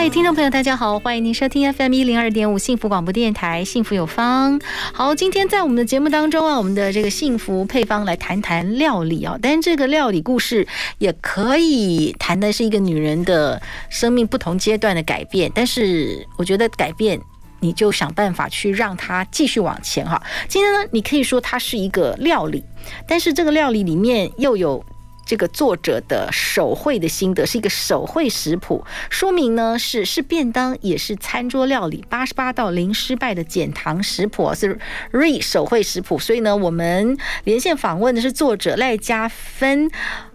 嗨，听众朋友，大家好，欢迎您收听 FM 一零二点五幸福广播电台，幸福有方。好，今天在我们的节目当中啊，我们的这个幸福配方来谈谈料理啊，但这个料理故事也可以谈的是一个女人的生命不同阶段的改变。但是我觉得改变，你就想办法去让它继续往前哈。今天呢，你可以说它是一个料理，但是这个料理里面又有。这个作者的手绘的心得是一个手绘食谱，说明呢是是便当也是餐桌料理，八十八道零失败的减糖食谱是 Re 手绘食谱，所以呢我们连线访问的是作者赖嘉芬。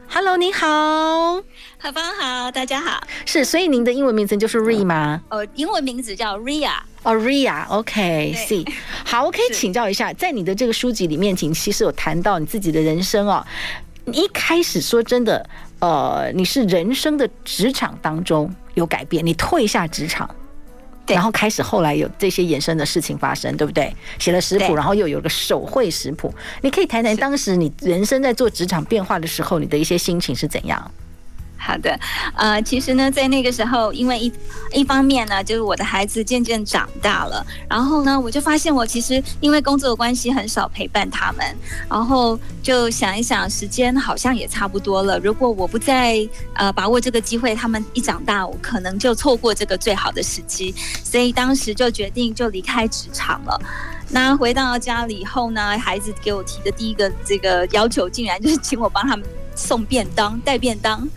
Hello，你好，何芳好，大家好。是，所以您的英文名字就是 Re 吗？哦，英文名字叫 Ria。哦，Ria，OK，See，好，我可以请教一下，在你的这个书籍里面，请其实有谈到你自己的人生哦。你一开始说真的，呃，你是人生的职场当中有改变，你退下职场，然后开始后来有这些衍生的事情发生，对不对？写了食谱，然后又有个手绘食谱，你可以谈谈当时你人生在做职场变化的时候，你的一些心情是怎样？好的，呃，其实呢，在那个时候，因为一一方面呢，就是我的孩子渐渐长大了，然后呢，我就发现我其实因为工作的关系很少陪伴他们，然后就想一想，时间好像也差不多了。如果我不再呃把握这个机会，他们一长大，我可能就错过这个最好的时机，所以当时就决定就离开职场了。那回到家里以后呢，孩子给我提的第一个这个要求，竟然就是请我帮他们送便当、带便当。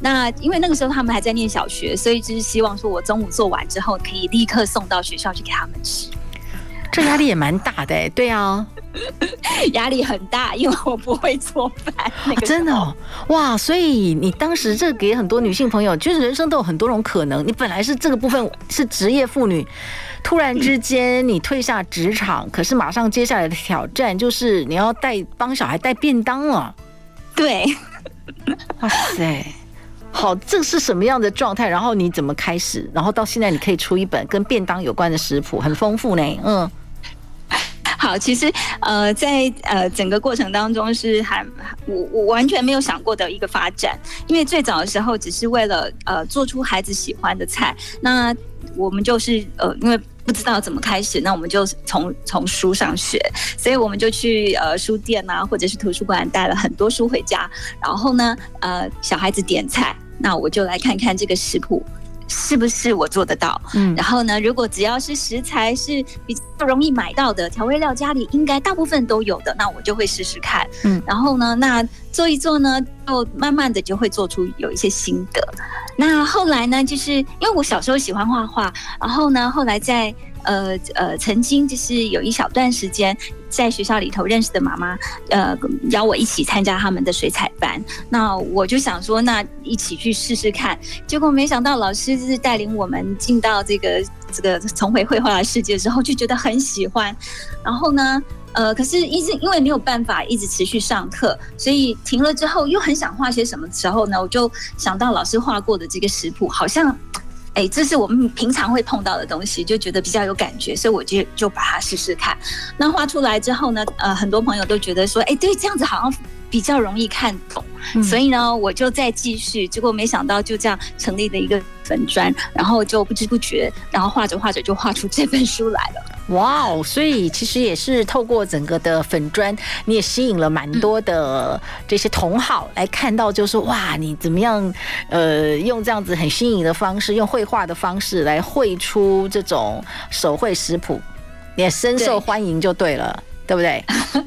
那因为那个时候他们还在念小学，所以就是希望说我中午做完之后可以立刻送到学校去给他们吃。这压力也蛮大的哎，对啊，压力很大，因为我不会做饭。那个真的哦，哇！所以你当时这给很多女性朋友，就是人生都有很多种可能。你本来是这个部分是职业妇女，突然之间你退下职场，可是马上接下来的挑战就是你要带帮小孩带便当了。对，哇塞！好，这是什么样的状态？然后你怎么开始？然后到现在你可以出一本跟便当有关的食谱，很丰富呢。嗯，好，其实呃，在呃整个过程当中是还我我完全没有想过的一个发展，因为最早的时候只是为了呃做出孩子喜欢的菜，那我们就是呃因为不知道怎么开始，那我们就从从书上学，所以我们就去呃书店啊或者是图书馆带了很多书回家，然后呢呃小孩子点菜。那我就来看看这个食谱是不是我做得到。嗯，然后呢，如果只要是食材是比较容易买到的，调味料家里应该大部分都有的，那我就会试试看。嗯，然后呢，那做一做呢，就慢慢的就会做出有一些心得。那后来呢，就是因为我小时候喜欢画画，然后呢，后来在。呃呃，曾经就是有一小段时间在学校里头认识的妈妈，呃，邀我一起参加他们的水彩班。那我就想说，那一起去试试看。结果没想到老师就是带领我们进到这个这个重回绘画的世界之后，就觉得很喜欢。然后呢，呃，可是一直因为没有办法一直持续上课，所以停了之后又很想画些什么时候呢？我就想到老师画过的这个食谱，好像。哎，这是我们平常会碰到的东西，就觉得比较有感觉，所以我就就把它试试看。那画出来之后呢，呃，很多朋友都觉得说，哎，对，这样子好像比较容易看懂。嗯、所以呢，我就再继续，结果没想到就这样成立了一个粉砖，然后就不知不觉，然后画着画着就画出这本书来了。哇哦！所以其实也是透过整个的粉砖，你也吸引了蛮多的这些同好来看到，就是说哇，你怎么样？呃，用这样子很新颖的方式，用绘画的方式来绘出这种手绘食谱，也深受欢迎，就对了。对不对？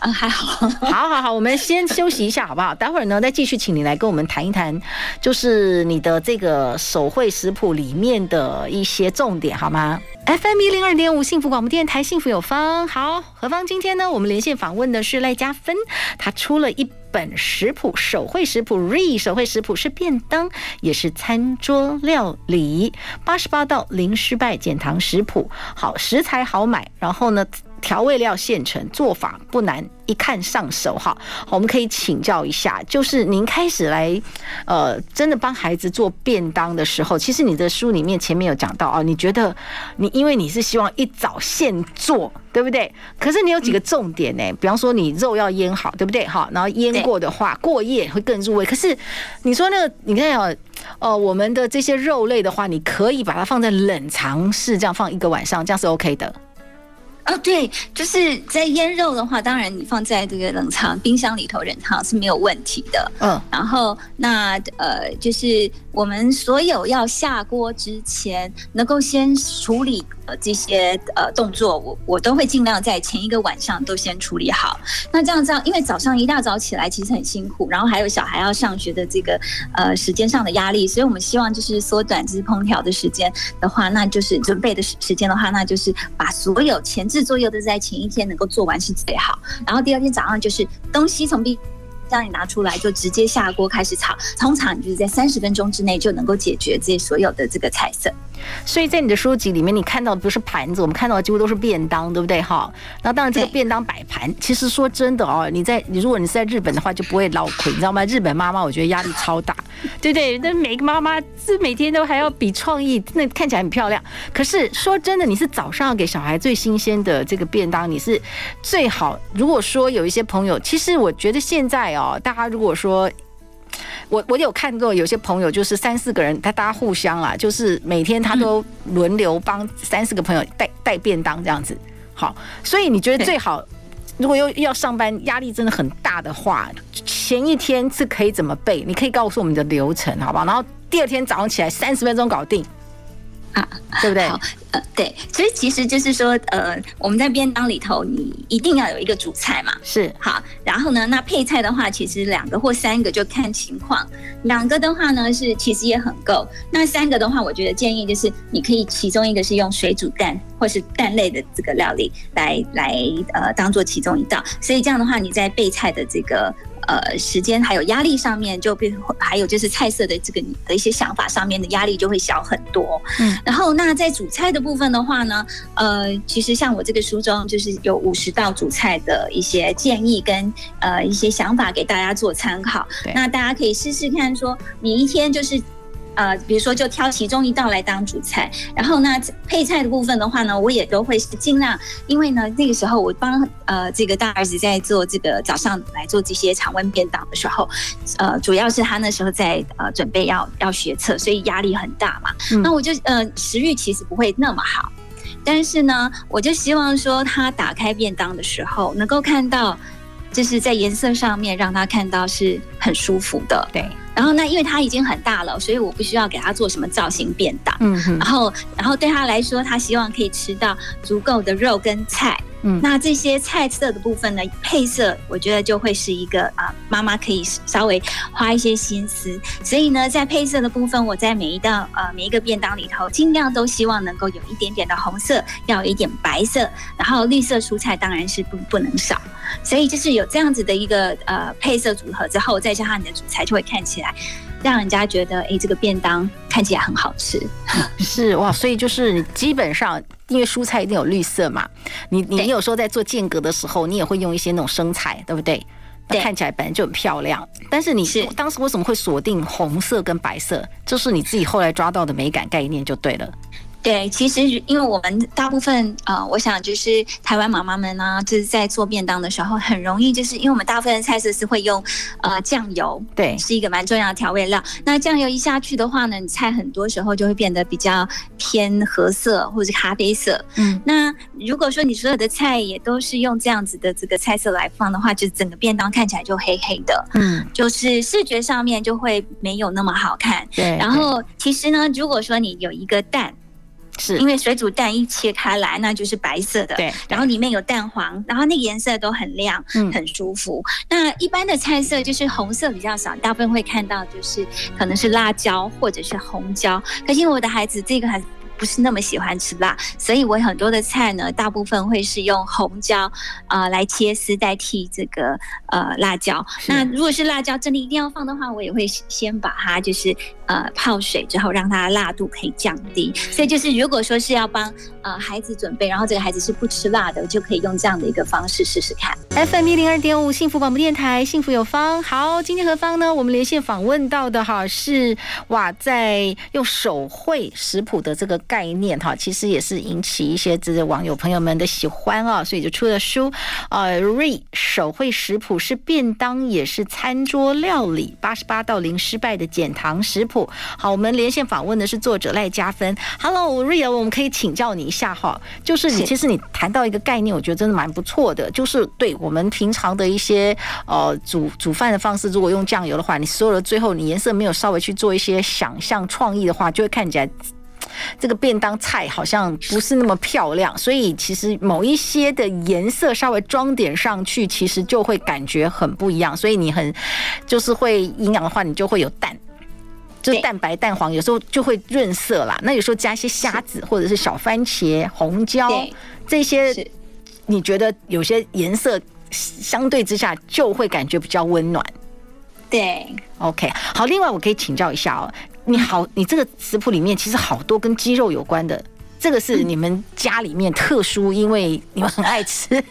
嗯，还好，好好好，我们先休息一下，好不好？待会儿呢，再继续请你来跟我们谈一谈，就是你的这个手绘食谱里面的一些重点，好吗？FM 一零二点五幸福广播电台，幸福有方。好，何方今天呢，我们连线访问的是赖嘉芬，他出了一本食谱，手绘食谱，Re 手绘食谱是便当，也是餐桌料理，八十八道零失败减糖食谱。好，食材好买，然后呢，调味料现成，做法不难，一看上手哈。我们可以请教一下，就是您开始来，呃，真的帮孩子做便当的时候，其实你的书里面前面有讲到啊，你觉得你因为你是希望一早现做，对不对？可是你有几个重点呢？比方说你肉要腌好，对不对？哈，然后腌过的话，过夜会更入味。可是你说那个，你看啊，呃，我们的这些肉类的话，你可以把它放在冷藏室，这样放一个晚上，这样是 OK 的。哦，对，就是在腌肉的话，当然你放在这个冷藏冰箱里头冷藏是没有问题的。嗯，然后那呃，就是我们所有要下锅之前，能够先处理这些呃动作，我我都会尽量在前一个晚上都先处理好。那这样这样，因为早上一大早起来其实很辛苦，然后还有小孩要上学的这个呃时间上的压力，所以我们希望就是缩短就是烹调的时间的话，那就是准备的时时间的话，那就是把所有前置作业都在前一天能够做完是最好，然后第二天早上就是东西从冰箱里拿出来，就直接下锅开始炒，通常你就是在三十分钟之内就能够解决这些所有的这个菜色。所以在你的书籍里面，你看到的不是盘子，我们看到的几乎都是便当，对不对？哈，那当然这个便当摆盘，其实说真的哦，你在你如果你是在日本的话，就不会老亏，你知道吗？日本妈妈我觉得压力超大，对不对？那每个妈妈是每天都还要比创意，那看起来很漂亮。可是说真的，你是早上要给小孩最新鲜的这个便当，你是最好。如果说有一些朋友，其实我觉得现在哦，大家如果说。我我有看过有些朋友，就是三四个人，他大家互相啊，就是每天他都轮流帮三四个朋友带带便当这样子。好，所以你觉得最好，如果又要上班，压力真的很大的话，前一天是可以怎么备？你可以告诉我们的流程，好不好？然后第二天早上起来三十分钟搞定。啊，对不对？好，呃，对，所以其实就是说，呃，我们在便当里头，你一定要有一个主菜嘛，是好。然后呢，那配菜的话，其实两个或三个就看情况。两个的话呢，是其实也很够。那三个的话，我觉得建议就是你可以其中一个是用水煮蛋或是蛋类的这个料理来来呃当做其中一道。所以这样的话，你在备菜的这个。呃，时间还有压力上面就变，还有就是菜色的这个的一些想法上面的压力就会小很多。嗯，然后那在主菜的部分的话呢，呃，其实像我这个书中就是有五十道主菜的一些建议跟呃一些想法给大家做参考。那大家可以试试看，说你一天就是。呃，比如说就挑其中一道来当主菜，然后呢，配菜的部分的话呢，我也都会是尽量，因为呢，那个时候我帮呃这个大儿子在做这个早上来做这些常温便当的时候，呃，主要是他那时候在呃准备要要学测，所以压力很大嘛。嗯、那我就呃食欲其实不会那么好，但是呢，我就希望说他打开便当的时候能够看到，就是在颜色上面让他看到是很舒服的，对。然后那因为他已经很大了，所以我不需要给他做什么造型变大。嗯哼。然后，然后对他来说，他希望可以吃到足够的肉跟菜。嗯。那这些菜色的部分呢，配色我觉得就会是一个啊，妈妈可以稍微花一些心思。所以呢，在配色的部分，我在每一道呃每一个便当里头，尽量都希望能够有一点点的红色，要有一点白色，然后绿色蔬菜当然是不不能少。所以就是有这样子的一个呃配色组合之后，再加上你的主菜，就会看起来让人家觉得，哎，这个便当看起来很好吃。是哇，所以就是你基本上，因为蔬菜一定有绿色嘛，你你有时候在做间隔的时候，你也会用一些那种生菜，对不对？对，看起来本来就很漂亮。但是你是当时为什么会锁定红色跟白色？这是你自己后来抓到的美感概念就对了。对，其实因为我们大部分呃，我想就是台湾妈妈们呢，就是在做便当的时候，很容易就是因为我们大部分的菜色是会用呃酱油，对，是一个蛮重要的调味料。那酱油一下去的话呢，你菜很多时候就会变得比较偏褐色或者咖啡色。嗯，那如果说你所有的菜也都是用这样子的这个菜色来放的话，就整个便当看起来就黑黑的，嗯，就是视觉上面就会没有那么好看。对，然后其实呢，如果说你有一个蛋。是因为水煮蛋一切开来，那就是白色的，对，然后里面有蛋黄，然后那个颜色都很亮，嗯，很舒服。那一般的菜色就是红色比较少，大部分会看到就是可能是辣椒或者是红椒。可是因为我的孩子这个还不是那么喜欢吃辣，所以我很多的菜呢，大部分会是用红椒啊、呃、来切丝代替这个呃辣椒。那如果是辣椒真的一定要放的话，我也会先把它就是呃泡水之后，让它辣度可以降低。所以就是如果说是要帮呃孩子准备，然后这个孩子是不吃辣的，我就可以用这样的一个方式试试看。FM 一零二点五幸福广播电台，幸福有方。好，今天何方呢？我们连线访问到的哈是哇，在用手绘食谱的这个。概念哈，其实也是引起一些这些网友朋友们的喜欢啊，所以就出了书。呃，瑞手绘食谱是便当也是餐桌料理，八十八到零失败的减糖食谱。好，我们连线访问的是作者赖嘉芬。Hello，瑞儿，我们可以请教你一下哈，就是你其实你谈到一个概念，我觉得真的蛮不错的，就是对我们平常的一些呃煮煮饭的方式，如果用酱油的话，你所有的最后你颜色没有稍微去做一些想象创意的话，就会看起来。这个便当菜好像不是那么漂亮，所以其实某一些的颜色稍微装点上去，其实就会感觉很不一样。所以你很就是会营养的话，你就会有蛋，就是蛋白蛋黄，有时候就会润色啦。那有时候加一些虾子或者是小番茄、红椒这些，你觉得有些颜色相对之下就会感觉比较温暖。对，OK，好。另外，我可以请教一下哦。你好，你这个食谱里面其实好多跟鸡肉有关的，这个是你们家里面特殊，因为你们很爱吃，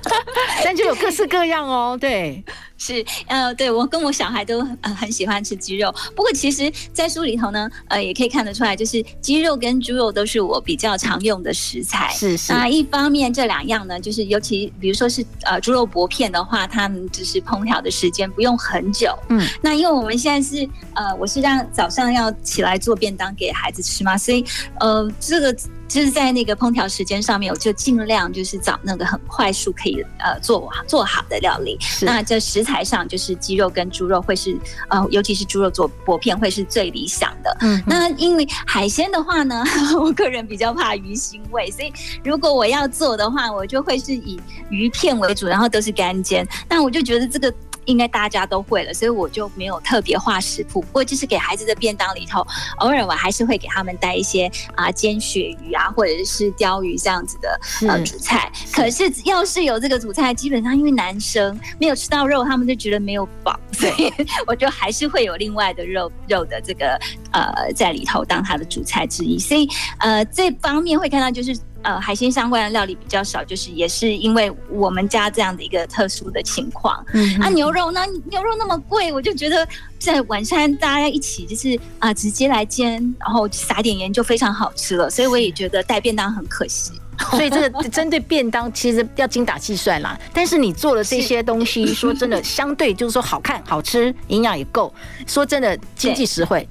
但就有各式各样哦，对。是，呃，对我跟我小孩都呃很喜欢吃鸡肉。不过其实，在书里头呢，呃，也可以看得出来，就是鸡肉跟猪肉都是我比较常用的食材。是是。那一方面，这两样呢，就是尤其比如说是呃猪肉薄片的话，它们就是烹调的时间不用很久。嗯。那因为我们现在是呃，我是让早上要起来做便当给孩子吃嘛，所以呃，这个就是在那个烹调时间上面，我就尽量就是找那个很快速可以呃做做好的料理。那这食材上就是鸡肉跟猪肉会是呃，尤其是猪肉做薄片会是最理想的。嗯，那因为海鲜的话呢，我个人比较怕鱼腥味，所以如果我要做的话，我就会是以鱼片为主，然后都是干煎。那我就觉得这个。应该大家都会了，所以我就没有特别画食谱。不过就是给孩子的便当里头，偶尔我还是会给他们带一些啊煎鳕鱼啊，或者是鲷鱼这样子的呃主菜。可是要是有这个主菜，基本上因为男生没有吃到肉，他们就觉得没有饱，所以我就还是会有另外的肉肉的这个呃在里头当他的主菜之一。所以呃这方面会看到就是。呃，海鲜相关的料理比较少，就是也是因为我们家这样的一个特殊的情况。嗯，啊，牛肉呢牛肉那么贵，我就觉得在晚餐大家一起就是啊，直接来煎，然后撒点盐就非常好吃了。所以我也觉得带便当很可惜。所以这个 针对便当其实要精打细算啦。但是你做的这些东西，说真的，相对就是说好看、好吃，营养也够。说真的，经济实惠。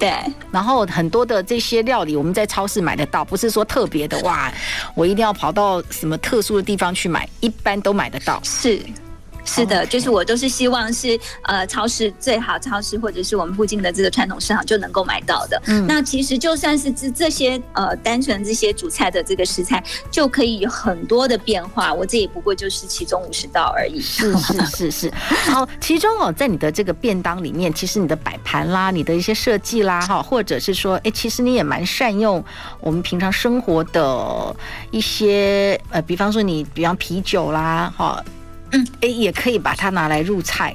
对，然后很多的这些料理我们在超市买得到，不是说特别的哇，我一定要跑到什么特殊的地方去买，一般都买得到。是。是的，就是我都是希望是呃，超市最好超市或者是我们附近的这个传统市场就能够买到的。嗯，那其实就算是这这些呃单纯这些主菜的这个食材，就可以有很多的变化。我这也不过就是其中五十道而已。是是是是。好，其中哦，在你的这个便当里面，其实你的摆盘啦，你的一些设计啦，哈，或者是说，哎，其实你也蛮善用我们平常生活的一些呃，比方说你，比方啤酒啦，哈。嗯，哎，也可以把它拿来入菜，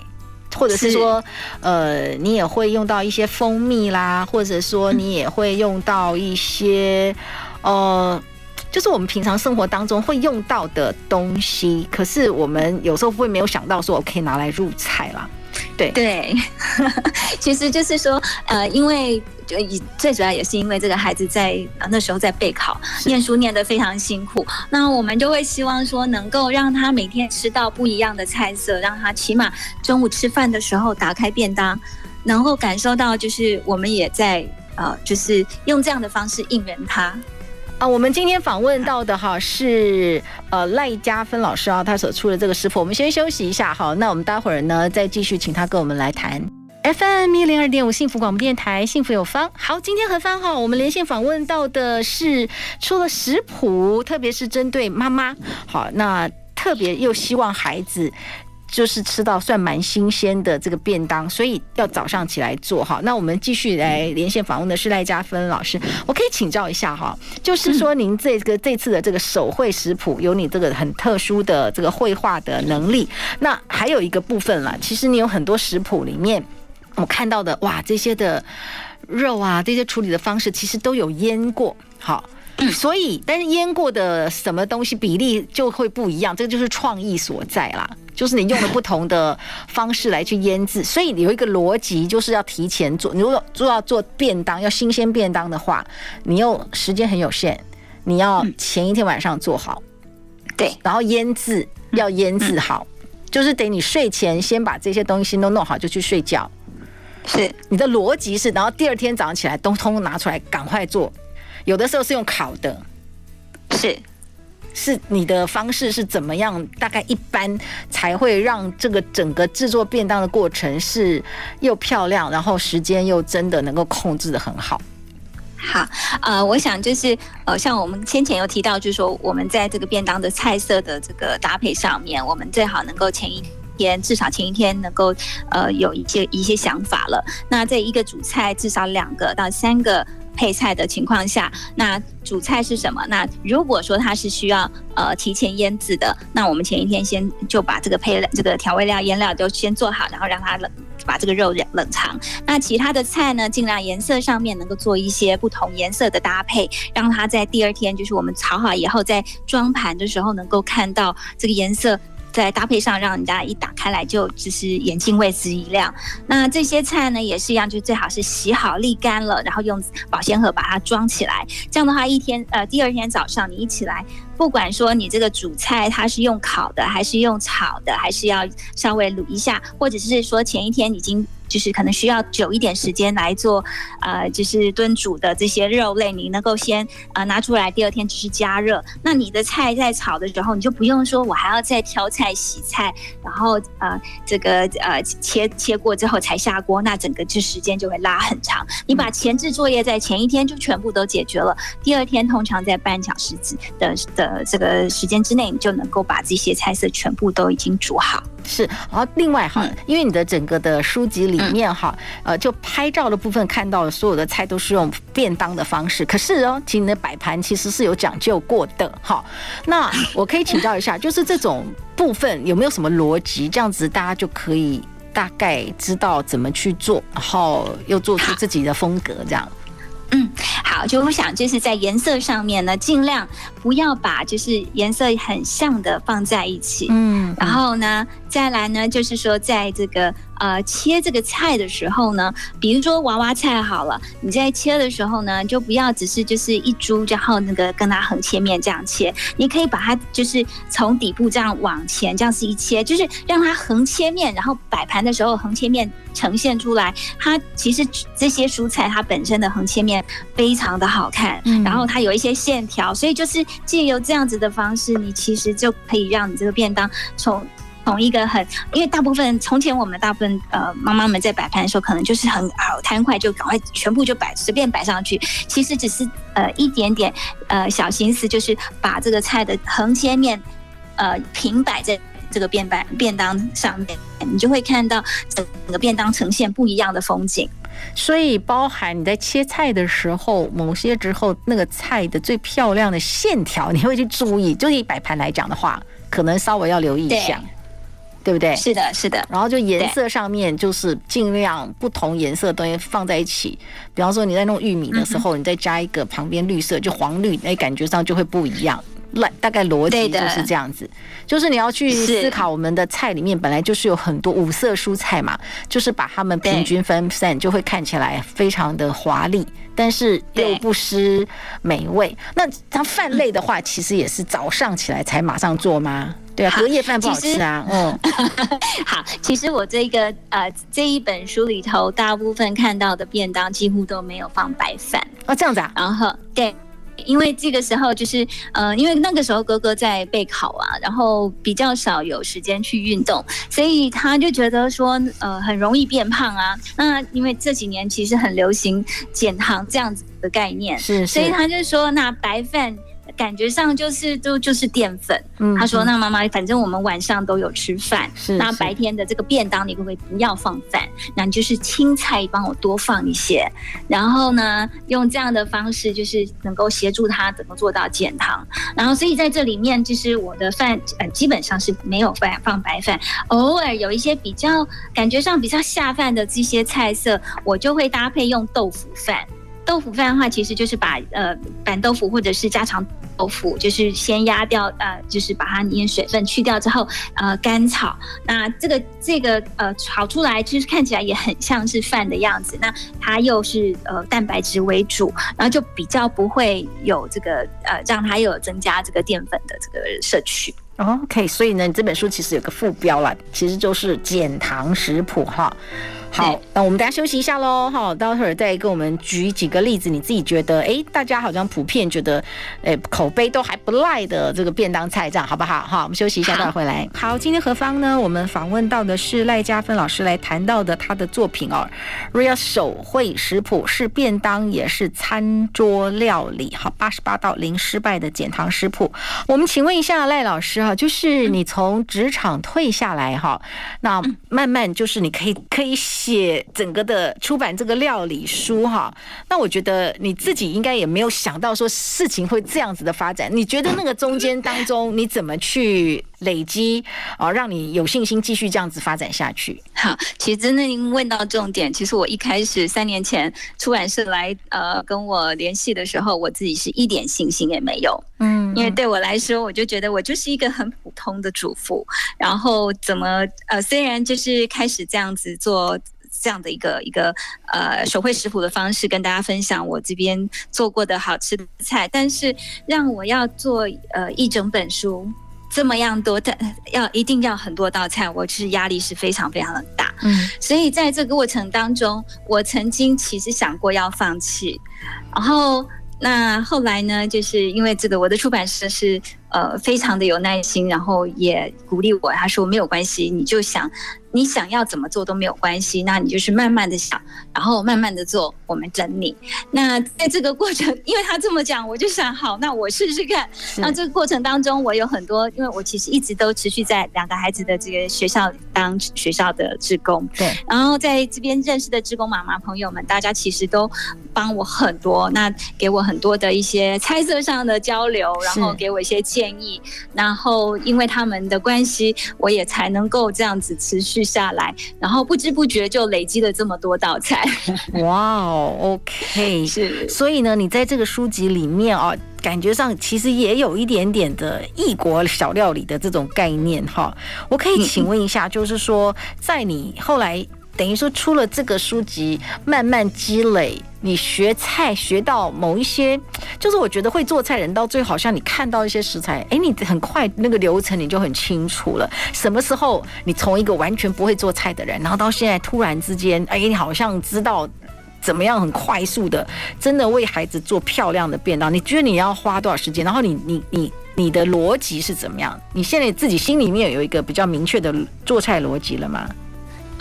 或者是说，是呃，你也会用到一些蜂蜜啦，或者说你也会用到一些，呃，就是我们平常生活当中会用到的东西。可是我们有时候会没有想到说，我可以拿来入菜啦。对对，其实就是说，呃，因为。就以最主要也是因为这个孩子在那时候在备考，念书念得非常辛苦，那我们就会希望说能够让他每天吃到不一样的菜色，让他起码中午吃饭的时候打开便当，能够感受到就是我们也在呃，就是用这样的方式应援他。啊，我们今天访问到的哈是呃赖佳芬老师啊，他所出的这个食谱，我们先休息一下哈，那我们待会儿呢再继续请他跟我们来谈。FM 一零二点五幸福广播电台，幸福有方。好，今天何芳哈，我们连线访问到的是出了食谱，特别是针对妈妈。好，那特别又希望孩子。就是吃到算蛮新鲜的这个便当，所以要早上起来做哈。那我们继续来连线访问的是赖家芬老师，我可以请教一下哈，就是说您这个这次的这个手绘食谱，有你这个很特殊的这个绘画的能力。那还有一个部分啦，其实你有很多食谱里面，我看到的哇，这些的肉啊，这些处理的方式其实都有腌过，好。所以，但是腌过的什么东西比例就会不一样，这个就是创意所在啦。就是你用了不同的方式来去腌制，所以有一个逻辑，就是要提前做。你如果做要做便当，要新鲜便当的话，你又时间很有限，你要前一天晚上做好，对，然后腌制要腌制好，就是得你睡前先把这些东西都弄好，就去睡觉。是你的逻辑是，然后第二天早上起来都通通拿出来，赶快做。有的时候是用烤的，是，是你的方式是怎么样？大概一般才会让这个整个制作便当的过程是又漂亮，然后时间又真的能够控制的很好。好，呃，我想就是呃，像我们先前有提到，就是说我们在这个便当的菜色的这个搭配上面，我们最好能够前一天至少前一天能够呃有一些一些想法了。那这一个主菜至少两个到三个。配菜的情况下，那主菜是什么？那如果说它是需要呃提前腌制的，那我们前一天先就把这个配料、这个调味料、腌料都先做好，然后让它冷，把这个肉冷冷藏。那其他的菜呢，尽量颜色上面能够做一些不同颜色的搭配，让它在第二天就是我们炒好以后，在装盘的时候能够看到这个颜色。在搭配上，让人家一打开来就就是眼睛为之一亮。那这些菜呢，也是一样，就最好是洗好沥干了，然后用保鲜盒把它装起来。这样的话，一天呃，第二天早上你一起来，不管说你这个主菜它是用烤的，还是用炒的，还是要稍微卤一下，或者是说前一天已经。就是可能需要久一点时间来做，呃，就是炖煮的这些肉类，你能够先呃拿出来，第二天只是加热。那你的菜在炒的时候，你就不用说我还要再挑菜、洗菜，然后呃这个呃切切过之后才下锅，那整个就时间就会拉很长。你把前置作业在前一天就全部都解决了，第二天通常在半小时之的的这个时间之内，你就能够把这些菜色全部都已经煮好。是，然后另外哈，因为你的整个的书籍里面哈，呃，就拍照的部分看到的所有的菜都是用便当的方式，可是哦，其实你的摆盘其实是有讲究过的哈。那我可以请教一下，就是这种部分有没有什么逻辑？这样子大家就可以大概知道怎么去做，然后又做出自己的风格这样。嗯，好，就我想就是在颜色上面呢，尽量不要把就是颜色很像的放在一起。嗯，嗯，然后呢，再来呢，就是说在这个。呃，切这个菜的时候呢，比如说娃娃菜好了，你在切的时候呢，就不要只是就是一株，然后那个跟它横切面这样切，你可以把它就是从底部这样往前这样是一切，就是让它横切面，然后摆盘的时候横切面呈现出来。它其实这些蔬菜它本身的横切面非常的好看，然后它有一些线条，所以就是借由这样子的方式，你其实就可以让你这个便当从。从一个很，因为大部分从前我们大部分呃妈妈们在摆盘的时候，可能就是很好贪快，就赶快全部就摆随便摆上去。其实只是呃一点点呃小心思，就是把这个菜的横切面呃平摆在这个便摆便当上面，你就会看到整个便当呈现不一样的风景。所以包含你在切菜的时候，某些时候那个菜的最漂亮的线条，你会去注意。就以摆盘来讲的话，可能稍微要留意一下。对不对？是的，是的。然后就颜色上面，就是尽量不同颜色的东西放在一起。比方说你在弄玉米的时候，你再加一个旁边绿色，就黄绿，那感觉上就会不一样。大概逻辑就是这样子，就是你要去思考，我们的菜里面本来就是有很多五色蔬菜嘛，就是把它们平均分散，就会看起来非常的华丽，但是又不失美味。那它饭类的话，其实也是早上起来才马上做吗？对啊，隔夜饭不好吃啊。嗯，好，其实我这个呃这一本书里头，大部分看到的便当几乎都没有放白饭哦，这样子啊。然后对。因为这个时候就是呃，因为那个时候哥哥在备考啊，然后比较少有时间去运动，所以他就觉得说呃很容易变胖啊。那因为这几年其实很流行减糖这样子的概念，是，是，所以他就说那白饭。感觉上就是都就是淀粉。嗯，他说：“那妈妈，反正我们晚上都有吃饭，是那白天的这个便当，你可不可以不要放饭？那你就是青菜帮我多放一些，然后呢，用这样的方式就是能够协助他怎么做到减糖。然后，所以在这里面，就是我的饭呃基本上是没有饭放白饭，偶尔有一些比较感觉上比较下饭的这些菜色，我就会搭配用豆腐饭。豆腐饭的话，其实就是把呃板豆腐或者是家常。”豆腐就是先压掉，呃，就是把它里面水分去掉之后，呃，干炒。那这个这个呃炒出来，其实看起来也很像是饭的样子。那它又是呃蛋白质为主，然后就比较不会有这个呃让它又有增加这个淀粉的这个摄取。OK，所以呢，你这本书其实有个副标啦，其实就是减糖食谱哈。好，那我们大家休息一下喽，哈，待会儿再给我们举几个例子，你自己觉得，哎，大家好像普遍觉得，哎，口碑都还不赖的这个便当菜，这样好不好？哈，我们休息一下，待会儿回来。好，今天何方呢？我们访问到的是赖佳芬老师来谈到的他的作品哦，Real 手绘食谱是便当也是餐桌料理，好，八十八道零失败的减糖食谱。我们请问一下赖老师哈，就是你从职场退下来哈，那慢慢就是你可以可以。写整个的出版这个料理书哈，那我觉得你自己应该也没有想到说事情会这样子的发展。你觉得那个中间当中你怎么去累积哦，让你有信心继续这样子发展下去？好，其实真的您问到重点。其实我一开始三年前出版社来呃跟我联系的时候，我自己是一点信心也没有。嗯，因为对我来说，我就觉得我就是一个很普通的主妇，然后怎么呃虽然就是开始这样子做。这样的一个一个呃手绘食谱的方式跟大家分享我这边做过的好吃的菜，但是让我要做呃一整本书这么样多，但要一定要很多道菜，我其实压力是非常非常的大。嗯，所以在这个过程当中，我曾经其实想过要放弃，然后那后来呢，就是因为这个我的出版社是呃非常的有耐心，然后也鼓励我，他说没有关系，你就想。你想要怎么做都没有关系，那你就是慢慢的想，然后慢慢的做，我们整理。那在这个过程，因为他这么讲，我就想好，那我试试看。那这个过程当中，我有很多，因为我其实一直都持续在两个孩子的这个学校当学校的职工。对。然后在这边认识的职工妈妈朋友们，大家其实都帮我很多，那给我很多的一些猜测上的交流，然后给我一些建议。然后因为他们的关系，我也才能够这样子持续。下来，然后不知不觉就累积了这么多道菜。哇哦，OK，是。所以呢，你在这个书籍里面啊，感觉上其实也有一点点的异国小料理的这种概念哈。我可以请问一下，就是说，在你后来。等于说出了这个书籍，慢慢积累，你学菜学到某一些，就是我觉得会做菜人到最后好像你看到一些食材，哎，你很快那个流程你就很清楚了。什么时候你从一个完全不会做菜的人，然后到现在突然之间，哎，你好像知道怎么样很快速的，真的为孩子做漂亮的便当。你觉得你要花多少时间？然后你你你你的逻辑是怎么样？你现在自己心里面有一个比较明确的做菜逻辑了吗？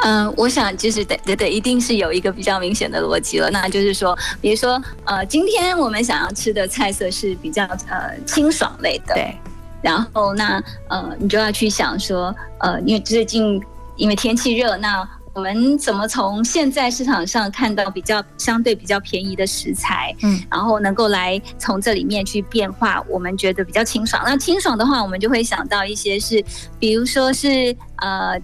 嗯，我想就是得得得，一定是有一个比较明显的逻辑了。那就是说，比如说，呃，今天我们想要吃的菜色是比较呃清爽类的，对。然后那呃，你就要去想说，呃，因为最近因为天气热，那我们怎么从现在市场上看到比较相对比较便宜的食材，嗯，然后能够来从这里面去变化，我们觉得比较清爽。那清爽的话，我们就会想到一些是，比如说是呃。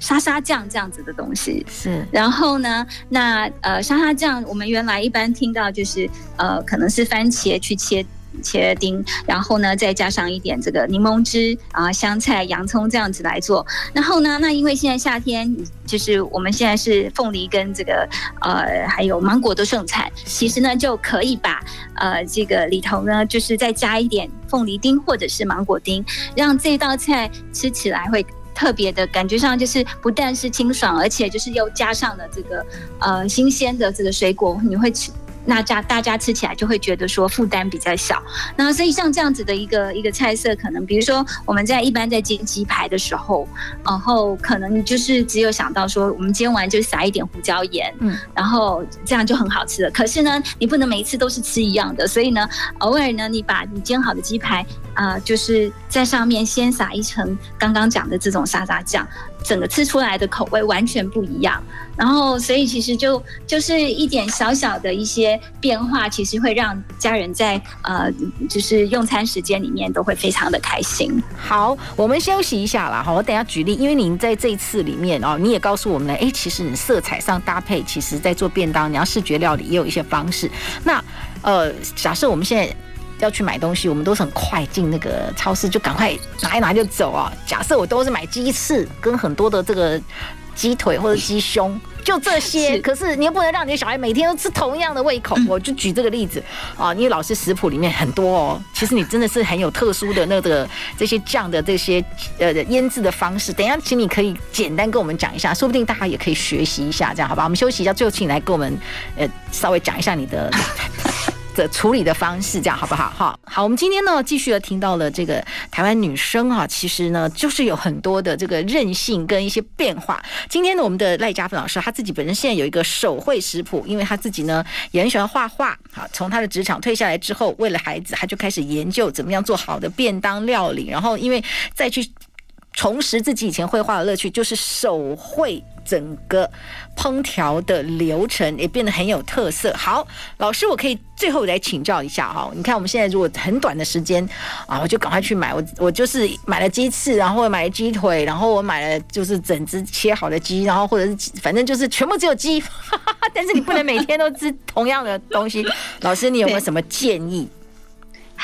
沙沙酱这样子的东西是，然后呢，那呃沙沙酱我们原来一般听到就是呃可能是番茄去切切丁，然后呢再加上一点这个柠檬汁啊香菜洋葱这样子来做，然后呢那因为现在夏天就是我们现在是凤梨跟这个呃还有芒果都盛产，其实呢就可以把呃这个里头呢就是再加一点凤梨丁或者是芒果丁，让这道菜吃起来会。特别的感觉上就是不但是清爽，而且就是又加上了这个呃新鲜的这个水果，你会吃那家大家吃起来就会觉得说负担比较小。那所以像这样子的一个一个菜色，可能比如说我们在一般在煎鸡排的时候，然后可能就是只有想到说我们煎完就撒一点胡椒盐，嗯，然后这样就很好吃了。可是呢，你不能每一次都是吃一样的，所以呢，偶尔呢，你把你煎好的鸡排啊、就是在上面先撒一层刚刚讲的这种沙沙酱。整个吃出来的口味完全不一样，然后所以其实就就是一点小小的一些变化，其实会让家人在呃就是用餐时间里面都会非常的开心。好，我们休息一下啦。好，我等下举例，因为您在这一次里面哦，你也告诉我们了，哎，其实你色彩上搭配，其实在做便当，你要视觉料理也有一些方式。那呃，假设我们现在。要去买东西，我们都是很快进那个超市，就赶快拿一拿就走啊。假设我都是买鸡翅跟很多的这个鸡腿或者鸡胸，就这些。可是你又不能让你的小孩每天都吃同样的胃口。我就举这个例子啊，因为老师食谱里面很多哦，其实你真的是很有特殊的那个这些酱的这些呃腌制的方式。等一下，请你可以简单跟我们讲一下，说不定大家也可以学习一下，这样好吧？我们休息一下，最后请你来跟我们呃稍微讲一下你的。的处理的方式，这样好不好？好，好，我们今天呢，继续的听到了这个台湾女生啊，其实呢，就是有很多的这个韧性跟一些变化。今天呢，我们的赖家芬老师，他自己本身现在有一个手绘食谱，因为他自己呢也很喜欢画画。好，从他的职场退下来之后，为了孩子，他就开始研究怎么样做好的便当料理，然后因为再去重拾自己以前绘画的乐趣，就是手绘。整个烹调的流程也变得很有特色。好，老师，我可以最后来请教一下哈。你看，我们现在如果很短的时间啊，我就赶快去买。我我就是买了鸡翅，然后买了鸡腿，然后我买了就是整只切好的鸡，然后或者是反正就是全部只有鸡。但是你不能每天都吃同样的东西。老师，你有没有什么建议？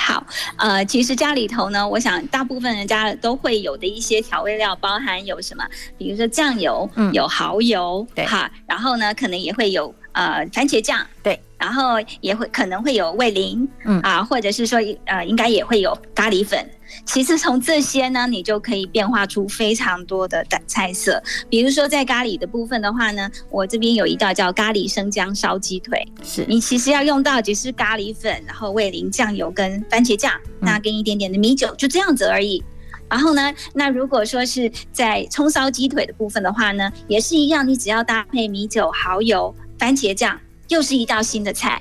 好，呃，其实家里头呢，我想大部分人家都会有的一些调味料，包含有什么，比如说酱油，嗯，有蚝油，对，哈，然后呢，可能也会有呃番茄酱，对。然后也会可能会有味淋，嗯啊，或者是说呃，应该也会有咖喱粉。其实从这些呢，你就可以变化出非常多的菜色。比如说在咖喱的部分的话呢，我这边有一道叫咖喱生姜烧鸡腿。是你其实要用到只是咖喱粉，然后味淋、酱油跟番茄酱，那跟一点点的米酒，就这样子而已。然后呢，那如果说是在葱烧鸡腿的部分的话呢，也是一样，你只要搭配米酒、蚝油、番茄酱。又是一道新的菜，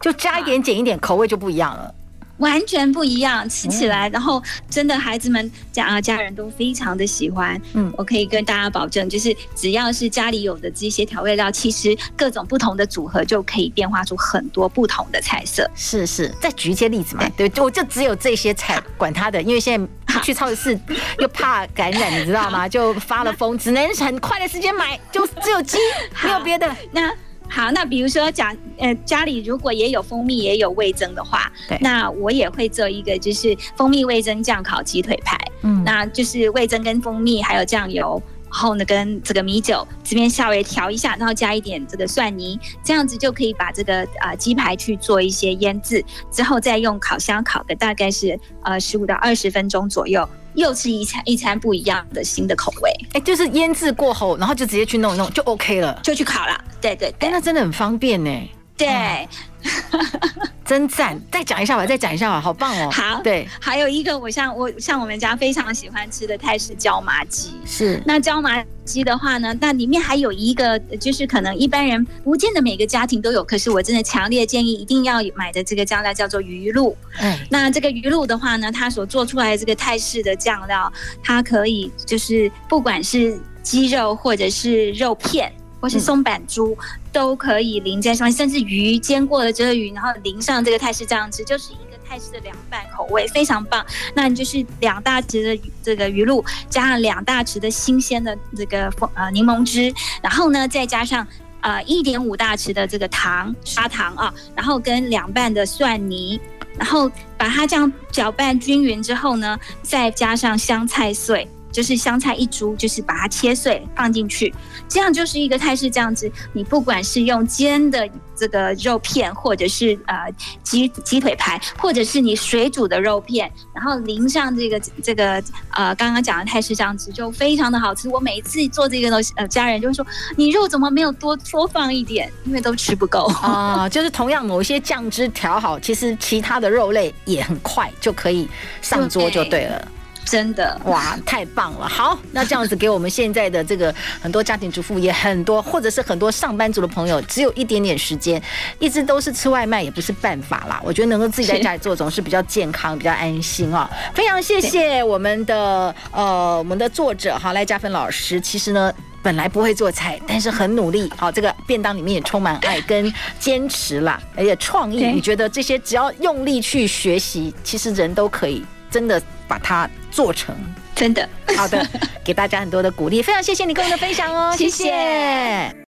就加一点减一点，口味就不一样了，完全不一样，吃起来，然后真的孩子们家啊家人都非常的喜欢。嗯，我可以跟大家保证，就是只要是家里有的这些调味料，其实各种不同的组合就可以变化出很多不同的菜色。是是，再举一些例子嘛？对，我就只有这些菜，管他的，因为现在去超市又怕感染，你知道吗？就发了疯，只能很快的时间买，就只有鸡，没有别的。那好，那比如说讲，呃，家里如果也有蜂蜜，也有味增的话，对，那我也会做一个，就是蜂蜜味增酱烤鸡腿排。嗯，那就是味增跟蜂蜜还有酱油，然后呢跟这个米酒这边稍微调一下，然后加一点这个蒜泥，这样子就可以把这个啊鸡排去做一些腌制，之后再用烤箱烤个大概是呃十五到二十分钟左右。又是一餐一餐不一样的新的口味，哎，就是腌制过后，然后就直接去弄一弄就 OK 了，就去烤了。对对对，那真的很方便呢。对。真赞！再讲一下吧，再讲一下吧，好棒哦。好，对，还有一个，我像我像我们家非常喜欢吃的泰式椒麻鸡。是，那椒麻鸡的话呢，那里面还有一个，就是可能一般人不见得每个家庭都有，可是我真的强烈建议一定要买的这个酱料叫做鱼露。嗯，那这个鱼露的话呢，它所做出来的这个泰式的酱料，它可以就是不管是鸡肉或者是肉片。或是松板猪、嗯、都可以淋在上面，甚至鱼煎过了这个鱼，然后淋上这个泰式酱汁，就是一个泰式的凉拌口味，非常棒。那你就是两大匙的这个鱼露，加上两大匙的新鲜的这个呃柠檬汁，然后呢再加上呃一点五大匙的这个糖砂糖啊，然后跟两瓣的蒜泥，然后把它这样搅拌均匀之后呢，再加上香菜碎。就是香菜一株，就是把它切碎放进去，这样就是一个泰式酱汁。你不管是用煎的这个肉片，或者是呃鸡鸡腿排，或者是你水煮的肉片，然后淋上这个这个呃刚刚讲的泰式酱汁，就非常的好吃。我每一次做这个东西，呃家人就会说，你肉怎么没有多多放一点？因为都吃不够啊、呃。就是同样某一些酱汁调好，其实其他的肉类也很快就可以上桌就对了。真的哇，太棒了！好，那这样子给我们现在的这个很多家庭主妇也很多，或者是很多上班族的朋友，只有一点点时间，一直都是吃外卖也不是办法啦。我觉得能够自己在家里做，总是比较健康、比较安心啊。非常谢谢我们的呃我们的作者哈赖嘉芬老师。其实呢，本来不会做菜，但是很努力。好，这个便当里面也充满爱跟坚持啦，而且创意。你觉得这些只要用力去学习，其实人都可以真的把它。做成真的好的，给大家很多的鼓励，非常谢谢你跟我们的分享哦，谢谢。谢谢。